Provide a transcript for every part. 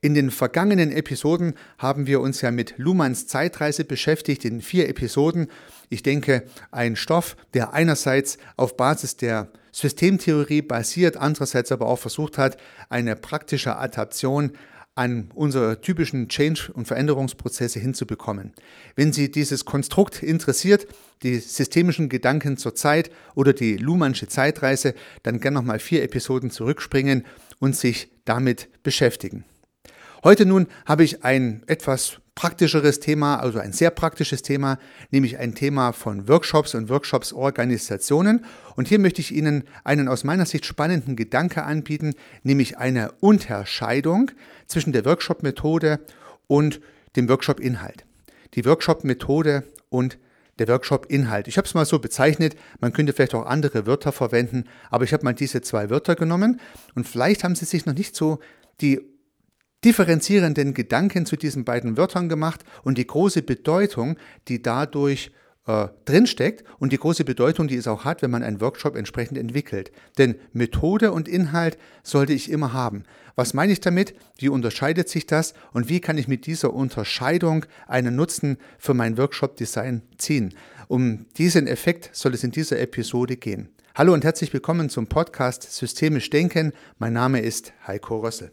In den vergangenen Episoden haben wir uns ja mit Luhmanns Zeitreise beschäftigt, in vier Episoden. Ich denke, ein Stoff, der einerseits auf Basis der Systemtheorie basiert, andererseits aber auch versucht hat, eine praktische Adaption an unsere typischen Change- und Veränderungsprozesse hinzubekommen. Wenn Sie dieses Konstrukt interessiert, die systemischen Gedanken zur Zeit oder die Luhmannsche Zeitreise, dann gerne nochmal vier Episoden zurückspringen und sich damit beschäftigen. Heute nun habe ich ein etwas praktischeres Thema, also ein sehr praktisches Thema, nämlich ein Thema von Workshops und Workshops-Organisationen. Und hier möchte ich Ihnen einen aus meiner Sicht spannenden Gedanke anbieten, nämlich eine Unterscheidung zwischen der Workshop-Methode und dem Workshop-Inhalt. Die Workshop-Methode und der Workshop-Inhalt. Ich habe es mal so bezeichnet, man könnte vielleicht auch andere Wörter verwenden, aber ich habe mal diese zwei Wörter genommen und vielleicht haben Sie sich noch nicht so die differenzierenden Gedanken zu diesen beiden Wörtern gemacht und die große Bedeutung, die dadurch äh, drinsteckt und die große Bedeutung, die es auch hat, wenn man einen Workshop entsprechend entwickelt. Denn Methode und Inhalt sollte ich immer haben. Was meine ich damit? Wie unterscheidet sich das und wie kann ich mit dieser Unterscheidung einen Nutzen für mein Workshop-Design ziehen? Um diesen Effekt soll es in dieser Episode gehen. Hallo und herzlich willkommen zum Podcast Systemisch Denken. Mein Name ist Heiko Rössel.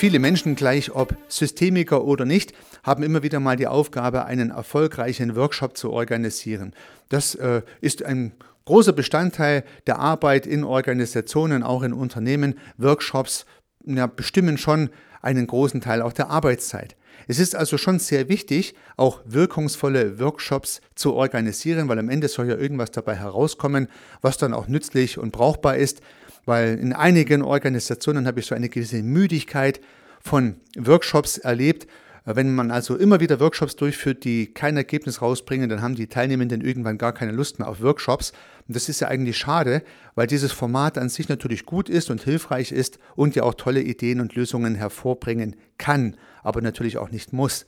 Viele Menschen, gleich ob Systemiker oder nicht, haben immer wieder mal die Aufgabe, einen erfolgreichen Workshop zu organisieren. Das äh, ist ein großer Bestandteil der Arbeit in Organisationen, auch in Unternehmen. Workshops ja, bestimmen schon einen großen Teil auch der Arbeitszeit. Es ist also schon sehr wichtig, auch wirkungsvolle Workshops zu organisieren, weil am Ende soll ja irgendwas dabei herauskommen, was dann auch nützlich und brauchbar ist weil in einigen Organisationen habe ich so eine gewisse Müdigkeit von Workshops erlebt. Wenn man also immer wieder Workshops durchführt, die kein Ergebnis rausbringen, dann haben die Teilnehmenden irgendwann gar keine Lust mehr auf Workshops. Und das ist ja eigentlich schade, weil dieses Format an sich natürlich gut ist und hilfreich ist und ja auch tolle Ideen und Lösungen hervorbringen kann, aber natürlich auch nicht muss.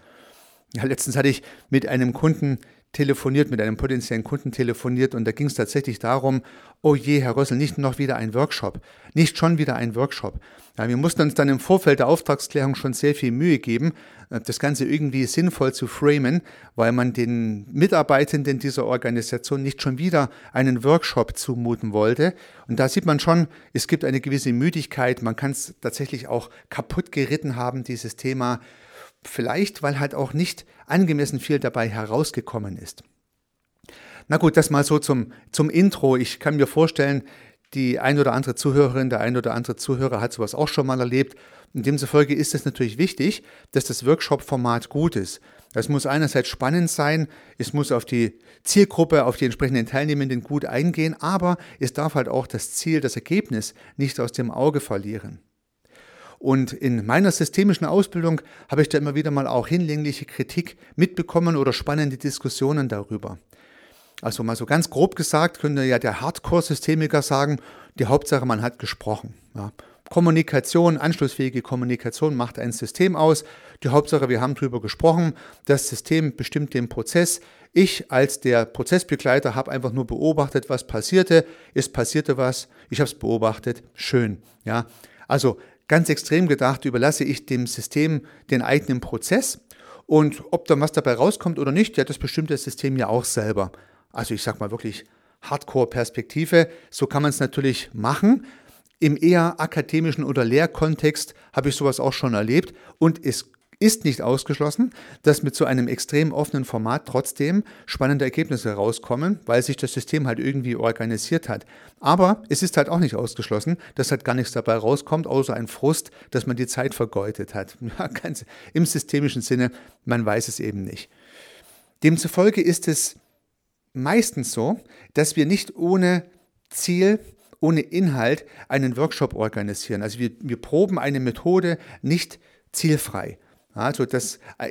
Ja, letztens hatte ich mit einem Kunden telefoniert, mit einem potenziellen Kunden telefoniert und da ging es tatsächlich darum, oh je, Herr Rössel, nicht noch wieder ein Workshop, nicht schon wieder ein Workshop. Ja, wir mussten uns dann im Vorfeld der Auftragsklärung schon sehr viel Mühe geben, äh, das Ganze irgendwie sinnvoll zu framen, weil man den Mitarbeitenden dieser Organisation nicht schon wieder einen Workshop zumuten wollte. Und da sieht man schon, es gibt eine gewisse Müdigkeit, man kann es tatsächlich auch kaputt geritten haben, dieses Thema Vielleicht, weil halt auch nicht angemessen viel dabei herausgekommen ist. Na gut, das mal so zum, zum Intro. Ich kann mir vorstellen, die ein oder andere Zuhörerin, der ein oder andere Zuhörer hat sowas auch schon mal erlebt. Und demzufolge ist es natürlich wichtig, dass das Workshop-Format gut ist. Es muss einerseits spannend sein, es muss auf die Zielgruppe, auf die entsprechenden Teilnehmenden gut eingehen, aber es darf halt auch das Ziel, das Ergebnis nicht aus dem Auge verlieren. Und in meiner systemischen Ausbildung habe ich da immer wieder mal auch hinlängliche Kritik mitbekommen oder spannende Diskussionen darüber. Also mal so ganz grob gesagt, könnte ja der Hardcore-Systemiker sagen, die Hauptsache, man hat gesprochen. Ja. Kommunikation, anschlussfähige Kommunikation macht ein System aus. Die Hauptsache, wir haben darüber gesprochen. Das System bestimmt den Prozess. Ich als der Prozessbegleiter habe einfach nur beobachtet, was passierte. Es passierte was. Ich habe es beobachtet. Schön. Ja. Also Ganz extrem gedacht überlasse ich dem System den eigenen Prozess und ob dann was dabei rauskommt oder nicht, ja, das bestimmt das System ja auch selber. Also ich sage mal wirklich Hardcore-Perspektive. So kann man es natürlich machen. Im eher akademischen oder Lehrkontext habe ich sowas auch schon erlebt und es ist nicht ausgeschlossen, dass mit so einem extrem offenen Format trotzdem spannende Ergebnisse herauskommen, weil sich das System halt irgendwie organisiert hat. Aber es ist halt auch nicht ausgeschlossen, dass halt gar nichts dabei rauskommt, außer ein Frust, dass man die Zeit vergeudet hat. Ja, ganz im systemischen Sinne, man weiß es eben nicht. Demzufolge ist es meistens so, dass wir nicht ohne Ziel ohne Inhalt einen Workshop organisieren. Also wir, wir proben eine Methode nicht zielfrei. Also das äh,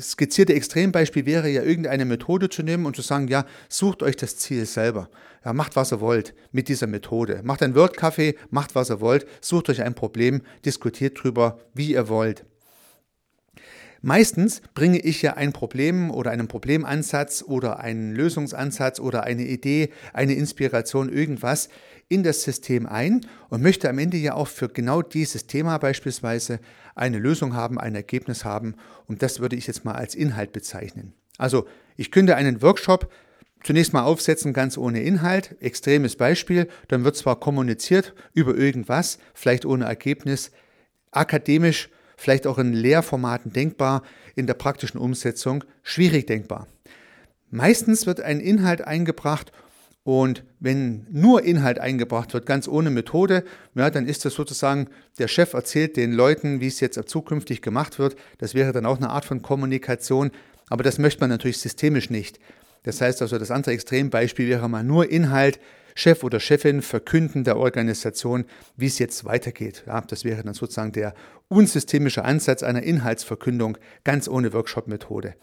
skizzierte Extrembeispiel wäre ja irgendeine Methode zu nehmen und zu sagen, ja, sucht euch das Ziel selber. Ja, macht, was ihr wollt mit dieser Methode. Macht ein Word-Café, macht, was ihr wollt, sucht euch ein Problem, diskutiert drüber, wie ihr wollt. Meistens bringe ich ja ein Problem oder einen Problemansatz oder einen Lösungsansatz oder eine Idee, eine Inspiration, irgendwas in das System ein und möchte am Ende ja auch für genau dieses Thema beispielsweise eine Lösung haben, ein Ergebnis haben und das würde ich jetzt mal als Inhalt bezeichnen. Also ich könnte einen Workshop zunächst mal aufsetzen, ganz ohne Inhalt, extremes Beispiel, dann wird zwar kommuniziert über irgendwas, vielleicht ohne Ergebnis, akademisch vielleicht auch in Lehrformaten denkbar, in der praktischen Umsetzung schwierig denkbar. Meistens wird ein Inhalt eingebracht und wenn nur Inhalt eingebracht wird, ganz ohne Methode, ja, dann ist das sozusagen, der Chef erzählt den Leuten, wie es jetzt zukünftig gemacht wird. Das wäre dann auch eine Art von Kommunikation, aber das möchte man natürlich systemisch nicht. Das heißt also, das andere Extrembeispiel wäre mal nur Inhalt, Chef oder Chefin verkünden der Organisation, wie es jetzt weitergeht. Ja, das wäre dann sozusagen der unsystemische Ansatz einer Inhaltsverkündung, ganz ohne Workshop-Methode.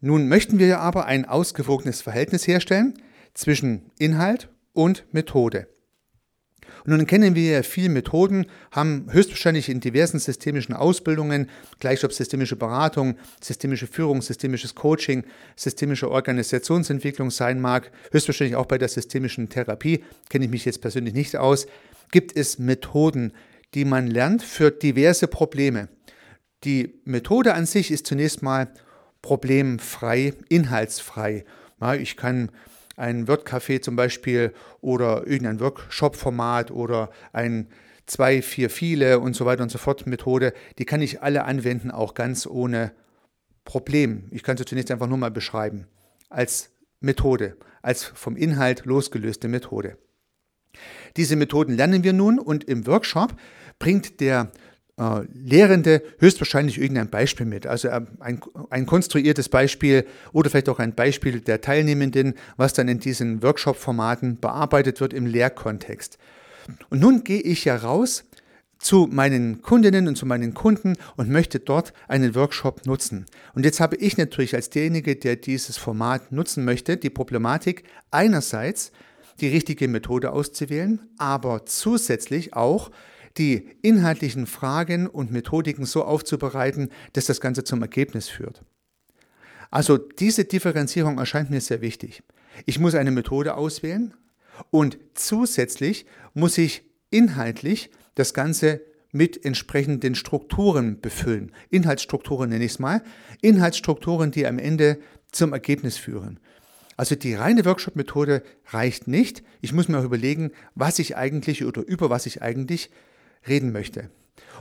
Nun möchten wir aber ein ausgewogenes Verhältnis herstellen zwischen Inhalt und Methode. Und nun kennen wir ja viele Methoden, haben höchstwahrscheinlich in diversen systemischen Ausbildungen, gleich ob systemische Beratung, systemische Führung, systemisches Coaching, systemische Organisationsentwicklung sein mag, höchstwahrscheinlich auch bei der systemischen Therapie, kenne ich mich jetzt persönlich nicht aus, gibt es Methoden, die man lernt für diverse Probleme. Die Methode an sich ist zunächst mal problemfrei, inhaltsfrei. Ja, ich kann ein Wordcafé zum Beispiel oder irgendein Workshop-Format oder ein zwei, vier, viele und so weiter und so fort Methode, die kann ich alle anwenden, auch ganz ohne Problem. Ich kann sie zunächst einfach nur mal beschreiben als Methode, als vom Inhalt losgelöste Methode. Diese Methoden lernen wir nun und im Workshop bringt der Lehrende höchstwahrscheinlich irgendein Beispiel mit. Also äh, ein, ein konstruiertes Beispiel oder vielleicht auch ein Beispiel der Teilnehmenden, was dann in diesen Workshop-Formaten bearbeitet wird im Lehrkontext. Und nun gehe ich ja raus zu meinen Kundinnen und zu meinen Kunden und möchte dort einen Workshop nutzen. Und jetzt habe ich natürlich als derjenige, der dieses Format nutzen möchte, die Problematik einerseits die richtige Methode auszuwählen, aber zusätzlich auch die inhaltlichen Fragen und Methodiken so aufzubereiten, dass das Ganze zum Ergebnis führt. Also diese Differenzierung erscheint mir sehr wichtig. Ich muss eine Methode auswählen und zusätzlich muss ich inhaltlich das Ganze mit entsprechenden Strukturen befüllen. Inhaltsstrukturen nenne ich es mal. Inhaltsstrukturen, die am Ende zum Ergebnis führen. Also die reine Workshop-Methode reicht nicht. Ich muss mir auch überlegen, was ich eigentlich oder über was ich eigentlich reden möchte.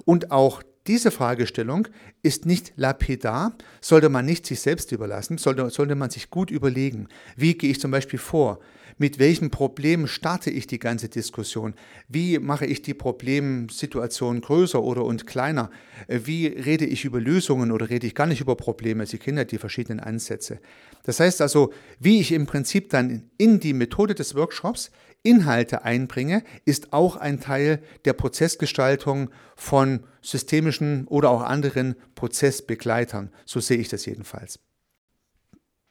Und auch diese Fragestellung ist nicht lapidar, sollte man nicht sich selbst überlassen, sollte, sollte man sich gut überlegen. Wie gehe ich zum Beispiel vor? Mit welchem Problem starte ich die ganze Diskussion? Wie mache ich die Problemsituation größer oder und kleiner? Wie rede ich über Lösungen oder rede ich gar nicht über Probleme? Sie kennen ja die verschiedenen Ansätze. Das heißt also, wie ich im Prinzip dann in die Methode des Workshops Inhalte einbringe, ist auch ein Teil der Prozessgestaltung von systemischen oder auch anderen Prozessbegleitern. So sehe ich das jedenfalls.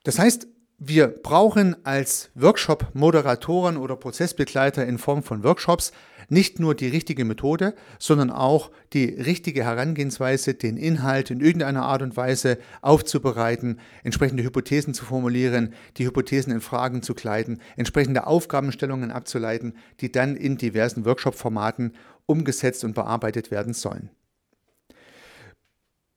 Das heißt, wir brauchen als Workshop-Moderatoren oder Prozessbegleiter in Form von Workshops nicht nur die richtige Methode, sondern auch die richtige Herangehensweise, den Inhalt in irgendeiner Art und Weise aufzubereiten, entsprechende Hypothesen zu formulieren, die Hypothesen in Fragen zu kleiden, entsprechende Aufgabenstellungen abzuleiten, die dann in diversen Workshop-Formaten umgesetzt und bearbeitet werden sollen.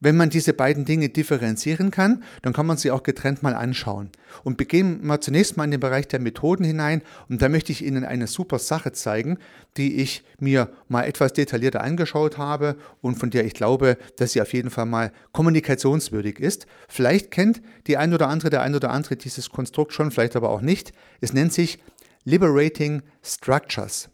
Wenn man diese beiden Dinge differenzieren kann, dann kann man sie auch getrennt mal anschauen. Und beginnen wir zunächst mal in den Bereich der Methoden hinein. Und da möchte ich Ihnen eine super Sache zeigen, die ich mir mal etwas detaillierter angeschaut habe und von der ich glaube, dass sie auf jeden Fall mal kommunikationswürdig ist. Vielleicht kennt die ein oder andere, der ein oder andere dieses Konstrukt schon, vielleicht aber auch nicht. Es nennt sich Liberating Structures.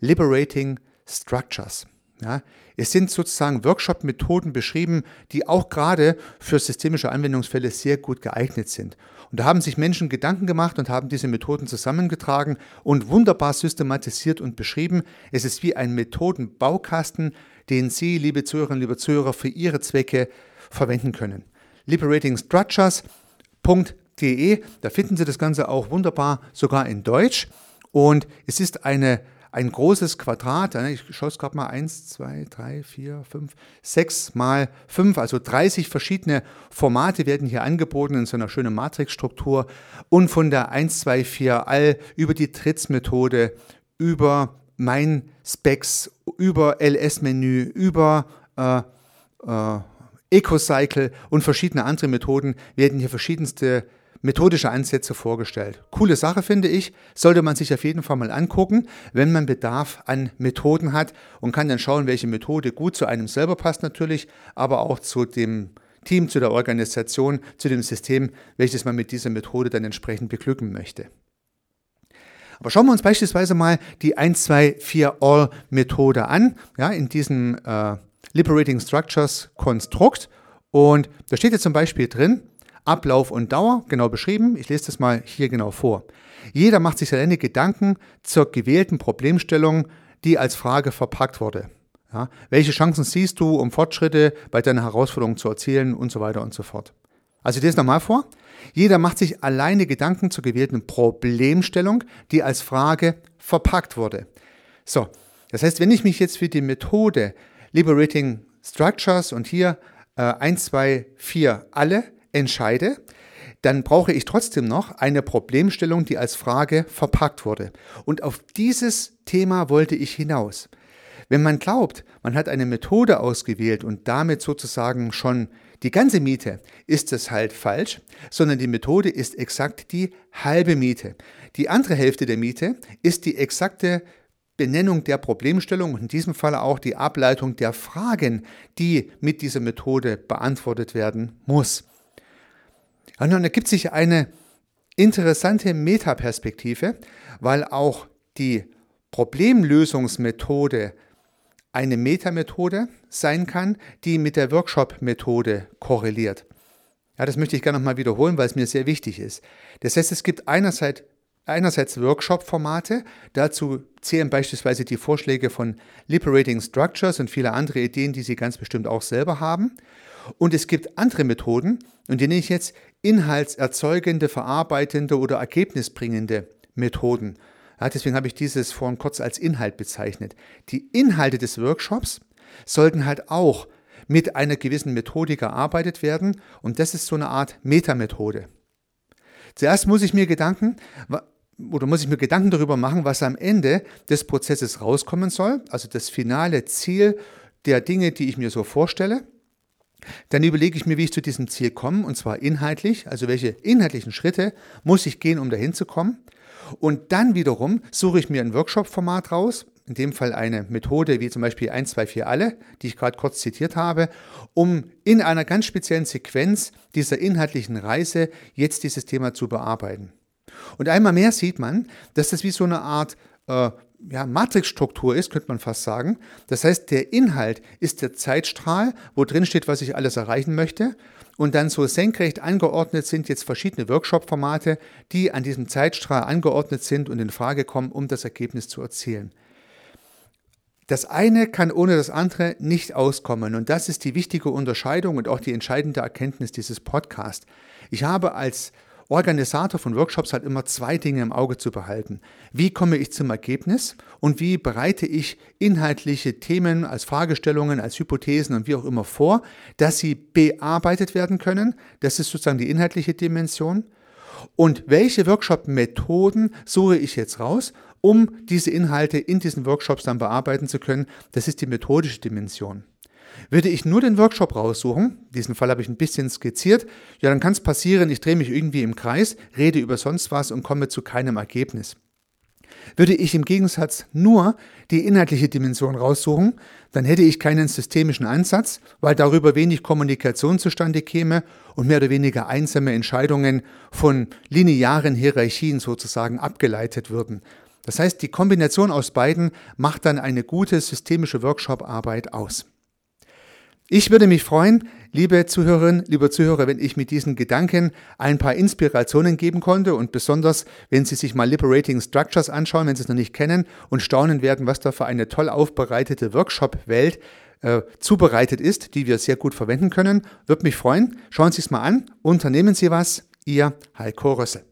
Liberating Structures. Ja, es sind sozusagen Workshop-Methoden beschrieben, die auch gerade für systemische Anwendungsfälle sehr gut geeignet sind. Und da haben sich Menschen Gedanken gemacht und haben diese Methoden zusammengetragen und wunderbar systematisiert und beschrieben. Es ist wie ein Methodenbaukasten, den Sie, liebe Zuhörerinnen, liebe Zuhörer, für Ihre Zwecke verwenden können. Liberatingstructures.de, da finden Sie das Ganze auch wunderbar, sogar in Deutsch. Und es ist eine ein großes Quadrat, ich schaue es gerade mal, 1, 2, 3, 4, 5, 6 mal 5, also 30 verschiedene Formate werden hier angeboten in so einer schönen Matrixstruktur. Und von der 1, 2, 4 all über die Tritts-Methode, über mein Specs, über LS-Menü, über äh, äh, EcoCycle und verschiedene andere Methoden werden hier verschiedenste methodische Ansätze vorgestellt. Coole Sache finde ich, sollte man sich auf jeden Fall mal angucken, wenn man Bedarf an Methoden hat und kann dann schauen, welche Methode gut zu einem selber passt natürlich, aber auch zu dem Team, zu der Organisation, zu dem System, welches man mit dieser Methode dann entsprechend beglücken möchte. Aber schauen wir uns beispielsweise mal die 1, 2, 4 All Methode an, ja, in diesem äh, Liberating Structures Konstrukt. Und da steht jetzt zum Beispiel drin, Ablauf und Dauer genau beschrieben. Ich lese das mal hier genau vor. Jeder macht sich seine Gedanken zur gewählten Problemstellung, die als Frage verpackt wurde. Ja, welche Chancen siehst du, um Fortschritte bei deiner Herausforderung zu erzielen und so weiter und so fort. Also ich lese nochmal vor. Jeder macht sich alleine Gedanken zur gewählten Problemstellung, die als Frage verpackt wurde. So, das heißt, wenn ich mich jetzt für die Methode Liberating Structures und hier äh, 1, 2, 4 alle entscheide, dann brauche ich trotzdem noch eine Problemstellung, die als Frage verpackt wurde. Und auf dieses Thema wollte ich hinaus. Wenn man glaubt, man hat eine Methode ausgewählt und damit sozusagen schon die ganze Miete, ist es halt falsch, sondern die Methode ist exakt die halbe Miete. Die andere Hälfte der Miete ist die exakte Benennung der Problemstellung und in diesem Fall auch die Ableitung der Fragen, die mit dieser Methode beantwortet werden muss. Und dann ergibt sich eine interessante Metaperspektive, weil auch die Problemlösungsmethode eine Metamethode sein kann, die mit der Workshop-Methode korreliert. Ja, das möchte ich gerne nochmal wiederholen, weil es mir sehr wichtig ist. Das heißt, es gibt einerseits, einerseits Workshop-Formate, dazu zählen beispielsweise die Vorschläge von Liberating Structures und viele andere Ideen, die Sie ganz bestimmt auch selber haben. Und es gibt andere Methoden, und die nenne ich jetzt inhaltserzeugende, verarbeitende oder ergebnisbringende Methoden. Ja, deswegen habe ich dieses vorhin kurz als Inhalt bezeichnet. Die Inhalte des Workshops sollten halt auch mit einer gewissen Methodik erarbeitet werden und das ist so eine Art Metamethode. Zuerst muss ich mir Gedanken oder muss ich mir Gedanken darüber machen, was am Ende des Prozesses rauskommen soll, also das finale Ziel der Dinge, die ich mir so vorstelle. Dann überlege ich mir, wie ich zu diesem Ziel komme, und zwar inhaltlich, also welche inhaltlichen Schritte muss ich gehen, um dahin zu kommen. Und dann wiederum suche ich mir ein Workshop-Format raus, in dem Fall eine Methode wie zum Beispiel 1, 2, 4 alle, die ich gerade kurz zitiert habe, um in einer ganz speziellen Sequenz dieser inhaltlichen Reise jetzt dieses Thema zu bearbeiten. Und einmal mehr sieht man, dass das wie so eine Art äh, ja, Matrixstruktur ist, könnte man fast sagen. Das heißt, der Inhalt ist der Zeitstrahl, wo drin steht, was ich alles erreichen möchte. Und dann so senkrecht angeordnet sind jetzt verschiedene Workshop-Formate, die an diesem Zeitstrahl angeordnet sind und in Frage kommen, um das Ergebnis zu erzielen. Das eine kann ohne das andere nicht auskommen. Und das ist die wichtige Unterscheidung und auch die entscheidende Erkenntnis dieses Podcasts. Ich habe als Organisator von Workshops hat immer zwei Dinge im Auge zu behalten. Wie komme ich zum Ergebnis und wie bereite ich inhaltliche Themen als Fragestellungen, als Hypothesen und wie auch immer vor, dass sie bearbeitet werden können. Das ist sozusagen die inhaltliche Dimension. Und welche Workshop-Methoden suche ich jetzt raus, um diese Inhalte in diesen Workshops dann bearbeiten zu können? Das ist die methodische Dimension. Würde ich nur den Workshop raussuchen, diesen Fall habe ich ein bisschen skizziert, ja, dann kann es passieren, ich drehe mich irgendwie im Kreis, rede über sonst was und komme zu keinem Ergebnis. Würde ich im Gegensatz nur die inhaltliche Dimension raussuchen, dann hätte ich keinen systemischen Ansatz, weil darüber wenig Kommunikation zustande käme und mehr oder weniger einsame Entscheidungen von linearen Hierarchien sozusagen abgeleitet würden. Das heißt, die Kombination aus beiden macht dann eine gute systemische Workshop-Arbeit aus. Ich würde mich freuen, liebe Zuhörerinnen, lieber Zuhörer, wenn ich mit diesen Gedanken ein paar Inspirationen geben konnte und besonders, wenn Sie sich mal Liberating Structures anschauen, wenn Sie es noch nicht kennen und staunen werden, was da für eine toll aufbereitete Workshop-Welt äh, zubereitet ist, die wir sehr gut verwenden können. Würde mich freuen. Schauen Sie es mal an. Unternehmen Sie was. Ihr Heiko Rössel.